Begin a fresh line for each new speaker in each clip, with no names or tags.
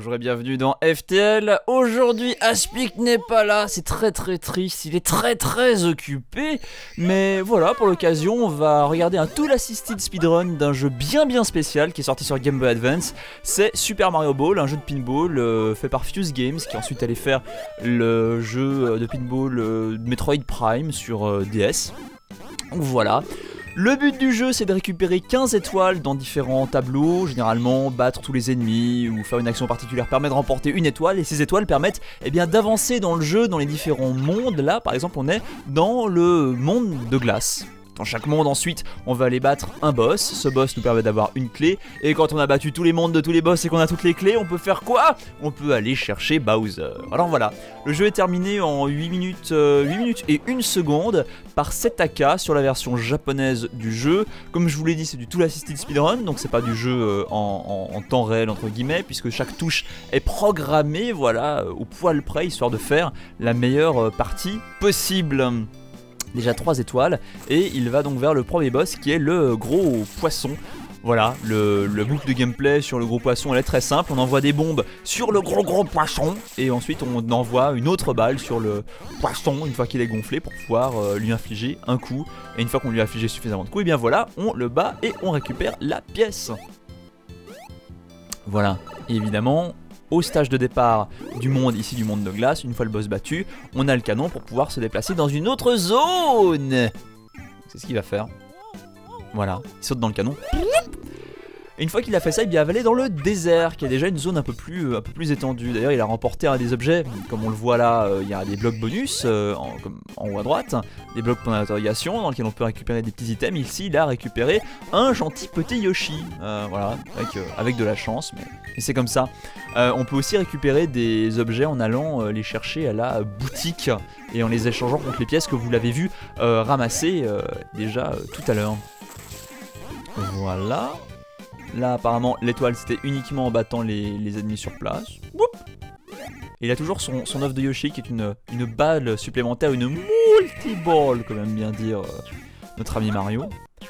bonjour et bienvenue dans FTL. Aujourd'hui, Aspic n'est pas là, c'est très très triste, il est très très occupé. Mais voilà, pour l'occasion, on va regarder un tool assisted speedrun d'un jeu bien bien spécial qui est sorti sur Game Boy Advance. C'est Super Mario Ball, un jeu de pinball euh, fait par Fuse Games qui ensuite allait faire le jeu de pinball euh, Metroid Prime sur euh, DS. Donc voilà. Le but du jeu, c'est de récupérer 15 étoiles dans différents tableaux. Généralement, battre tous les ennemis ou faire une action particulière permet de remporter une étoile. Et ces étoiles permettent eh d'avancer dans le jeu, dans les différents mondes. Là, par exemple, on est dans le monde de glace. Dans chaque monde ensuite, on va aller battre un boss. Ce boss nous permet d'avoir une clé. Et quand on a battu tous les mondes de tous les boss et qu'on a toutes les clés, on peut faire quoi? On peut aller chercher Bowser. Alors voilà, le jeu est terminé en 8 minutes, 8 euh, minutes et 1 seconde par 7AK sur la version japonaise du jeu. Comme je vous l'ai dit, c'est du Tool Assisted Speedrun, donc c'est pas du jeu euh, en, en, temps réel entre guillemets, puisque chaque touche est programmée, voilà, au poil près, histoire de faire la meilleure euh, partie possible déjà 3 étoiles, et il va donc vers le premier boss qui est le gros poisson. Voilà, le, boucle de gameplay sur le gros poisson elle est très simple, on envoie des bombes sur le gros gros poisson. Et ensuite on envoie une autre balle sur le poisson une fois qu'il est gonflé pour pouvoir euh, lui infliger un coup. Et une fois qu'on lui a infligé suffisamment de coups, et bien voilà, on le bat et on récupère la pièce. Voilà, évidemment au stage de départ du monde, ici du monde de glace, une fois le boss battu, on a le canon pour pouvoir se déplacer dans une autre zone. C'est ce qu'il va faire. Voilà, il saute dans le canon. Et une fois qu'il a fait ça, il va aller dans le désert, qui est déjà une zone un peu plus, un peu plus étendue. D'ailleurs, il a remporté des objets, comme on le voit là, euh, il y a des blocs bonus euh, en, en, haut à droite, des blocs pour d'interrogation dans lesquels on peut récupérer des petits items. Ici, il a récupéré un gentil petit Yoshi, euh, voilà, avec, avec, de la chance, mais c'est comme ça. on peut aussi récupérer des objets en allant les chercher à la boutique et en les échangeant contre les pièces que vous l'avez vu ramasser déjà tout à l'heure. Voilà. Là, apparemment, l'étoile, c'était uniquement en battant les, ennemis sur place. Il a toujours son, son offre de Yoshi qui est une, balle supplémentaire, une multi-ball, quand même bien dire, euh, notre ami Mario.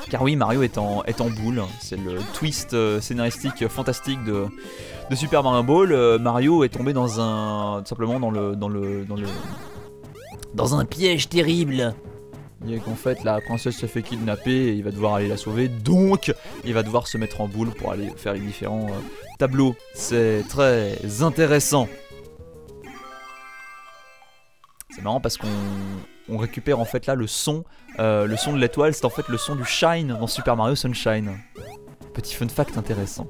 Car oui, Mario est en, est en boule, c'est le twist euh, scénaristique fantastique de, de Super Mario Ball. Euh, Mario est tombé dans un. simplement dans le. dans le. dans le. dans un piège terrible il qu'en fait la princesse se fait kidnapper et il va devoir aller la sauver, donc il va devoir se mettre en boule pour aller faire les différents euh, tableaux. C'est très intéressant. C'est marrant parce qu'on récupère en fait là le son, euh, le son de l'étoile, c'est en fait le son du Shine dans Super Mario Sunshine. Petit fun fact intéressant.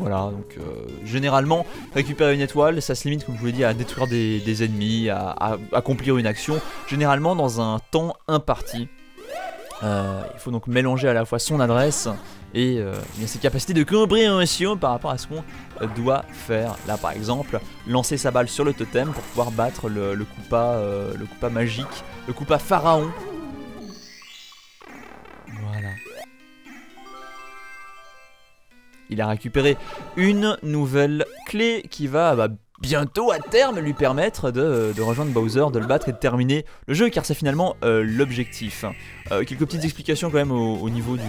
Voilà, donc euh, généralement, récupérer une étoile, ça se limite, comme je vous l'ai dit, à détruire des, ennemis, à, accomplir une action, généralement dans un temps imparti. Euh, il faut donc mélanger à la fois son adresse et euh, ses capacités de compréhension par rapport à ce qu'on doit faire. Là, par exemple, lancer sa balle sur le totem pour pouvoir battre le, le le magique, le coupa pharaon il a récupéré une nouvelle clé qui va bah, bientôt à terme lui permettre de, rejoindre Bowser, de le battre et de terminer le jeu car c'est finalement euh, l'objectif. Euh, quelques petites explications quand même au, niveau de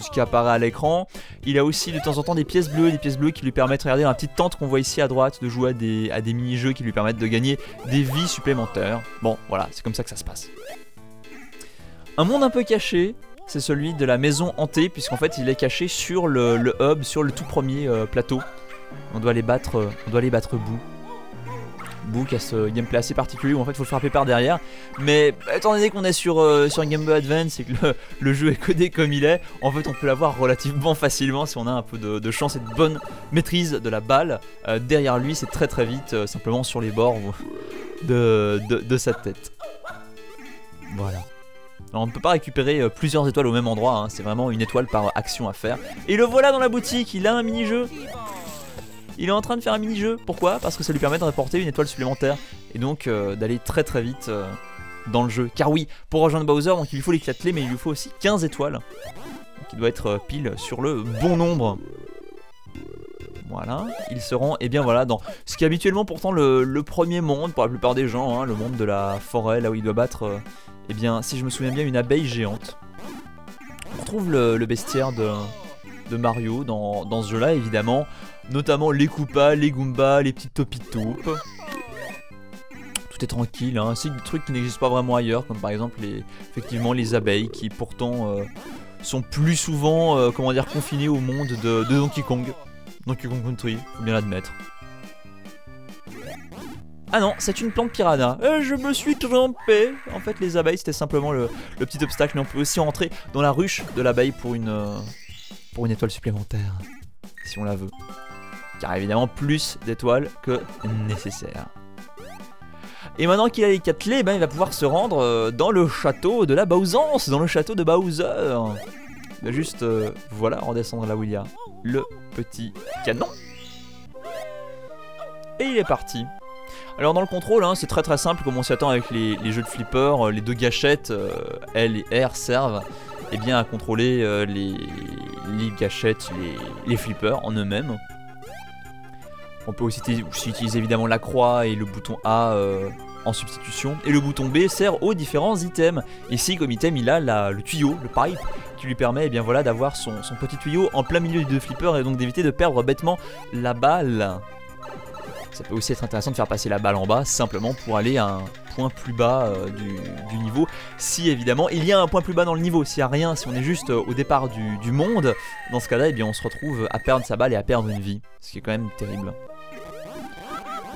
ce qui apparaît à l'écran. Il a aussi de temps en temps des pièces bleues, des pièces bleues qui lui permettent, regardez dans la petite tente qu'on voit ici à droite, de jouer à des mini-jeux qui lui permettent de gagner des vies supplémentaires. Bon voilà, c'est comme ça que ça se passe. Un monde un peu caché, c'est celui de la maison hantée, puisqu'en fait il est caché sur le, hub, sur le tout premier euh, plateau. On doit aller battre, euh, on doit aller battre a ce gameplay assez particulier où en fait faut frapper par derrière. Mais étant donné qu'on est sur, euh, sur Game Boy Advance et que le, jeu est codé comme il est, en fait on peut l'avoir relativement facilement si on a un peu de, chance et de bonne maîtrise de la balle. derrière lui c'est très très vite, simplement sur les bords de sa tête. Voilà on ne peut pas récupérer euh, plusieurs étoiles au même endroit, hein. c'est vraiment une étoile par action à faire. Et le voilà dans la boutique, il a un mini-jeu. Il est en train de faire un mini-jeu. Pourquoi? Parce que ça lui permet de rapporter une étoile supplémentaire. Et donc euh, d'aller très très vite euh, dans le jeu. Car oui, pour rejoindre Bowser, donc il lui faut clés, mais il lui faut aussi 15 étoiles. Il doit être pile sur le bon nombre. Voilà, il se rend, et bien voilà, dans ce qui est habituellement pourtant le, premier monde pour la plupart des gens, hein, le monde de la forêt, là où il doit battre eh bien, si je me souviens bien, une abeille géante. On retrouve le, bestiaire de, Mario dans, ce jeu-là, évidemment. Notamment les Koopas, les Goombas, les petites Topitoupes. Tout est tranquille, hein. c'est des trucs qui n'existent pas vraiment ailleurs, comme par exemple les, abeilles qui pourtant euh, sont plus souvent euh, comment confinées au monde de, de Donkey Kong. Donkey Kong Country, faut bien l'admettre. Ah non, c'est une plante piranha. Euh, je me suis trompé. En fait, les abeilles, c'était simplement le, petit obstacle. Mais on peut aussi rentrer dans la ruche de l'abeille pour une, euh, pour une étoile supplémentaire. Si on la veut. Car évidemment, plus d'étoiles que nécessaire. Et maintenant qu'il a les 4 clés, ben, il va pouvoir se rendre euh, dans le château de la Bowsance, dans le château de Bowser. Va juste, euh, voilà, redescendre là où il y a le petit canon. Et il est parti. Alors dans le contrôle, hein, c'est très très simple comme on s'y attend avec les, jeux de flipper. euh, Les deux gâchettes euh, L et R servent eh bien, à contrôler les, les gâchettes, les, les flippers en eux-mêmes. On peut aussi uti- aussi utiliser évidemment la croix et le bouton A en substitution. Et le bouton B sert aux différents items. Ici, comme item, il a le tuyau, le pipe, qui lui permet eh voilà, d'avoir son, petit tuyau en plein milieu des deux flippers et donc d'éviter de perdre bêtement la balle. Ça peut aussi être intéressant de faire passer la balle en bas simplement pour aller à un point plus bas euh, du, du niveau. Si évidemment il y a un point plus bas dans le niveau, s'il n'y a rien, si on est juste euh, au départ du, du monde, dans ce cas-là, eh on se retrouve à perdre sa balle et à perdre une vie. Ce qui est quand même terrible.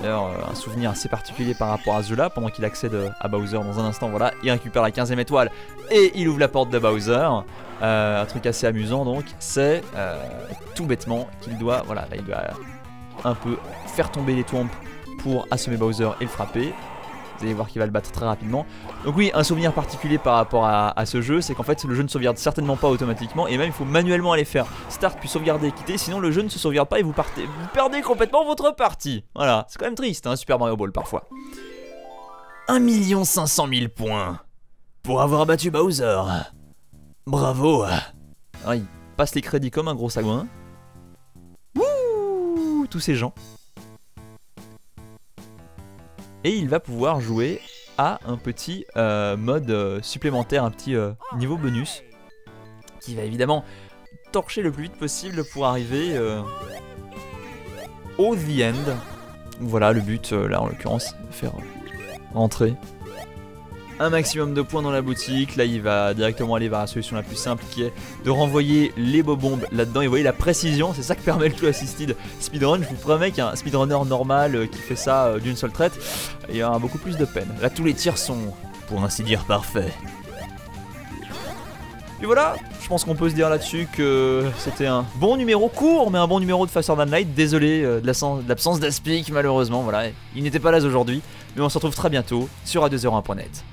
D'ailleurs, euh, un souvenir assez particulier par rapport à jeu-là, pendant qu'il accède euh, à Bowser dans un instant, voilà, il récupère la 15ème étoile et il ouvre la porte de Bowser. Euh, un truc assez amusant donc, c'est tout bêtement qu'il doit, voilà, là il doit un peu faire tomber les tombes pour assommer Bowser et le frapper. Vous allez voir qu'il va le battre très rapidement. Donc oui, un souvenir particulier par rapport à, ce jeu, c'est qu'en fait le jeu ne sauvegarde certainement pas automatiquement et même il faut manuellement aller faire start puis sauvegarder et quitter, sinon le jeu ne se sauvegarde pas et vous partez, vous perdez complètement votre partie. Voilà, c'est quand même triste, hein, Super Mario Ball parfois. 1 500 000 points pour avoir battu Bowser. Bravo. Ah, il passe les crédits comme un gros sagouin. Wouh, tous ces gens. Et il va pouvoir jouer à un petit euh, mode euh, supplémentaire, un petit euh, niveau bonus, qui va évidemment torcher le plus vite possible pour arriver au The End. Voilà le but, là en l'occurrence, faire rentrer un maximum de points dans la boutique. Là, il va directement aller vers la solution la plus simple qui est de renvoyer les bombes là-dedans. Et vous voyez la précision, c'est ça que permet le True Assisted Speedrun. Je vous promets qu'un speedrunner normal euh, qui fait ça euh, d'une seule traite, il y aura beaucoup plus de peine. Là, tous les tirs sont, pour ainsi dire, parfaits. Et voilà, je pense qu'on peut se dire là-dessus que c'était un bon numéro court, mais un bon numéro de Faster Than Light. Désolé euh, de l'absence d'Aspic, malheureusement. Voilà, il n'était pas là aujourd'hui, mais on se retrouve très bientôt sur radio01.net.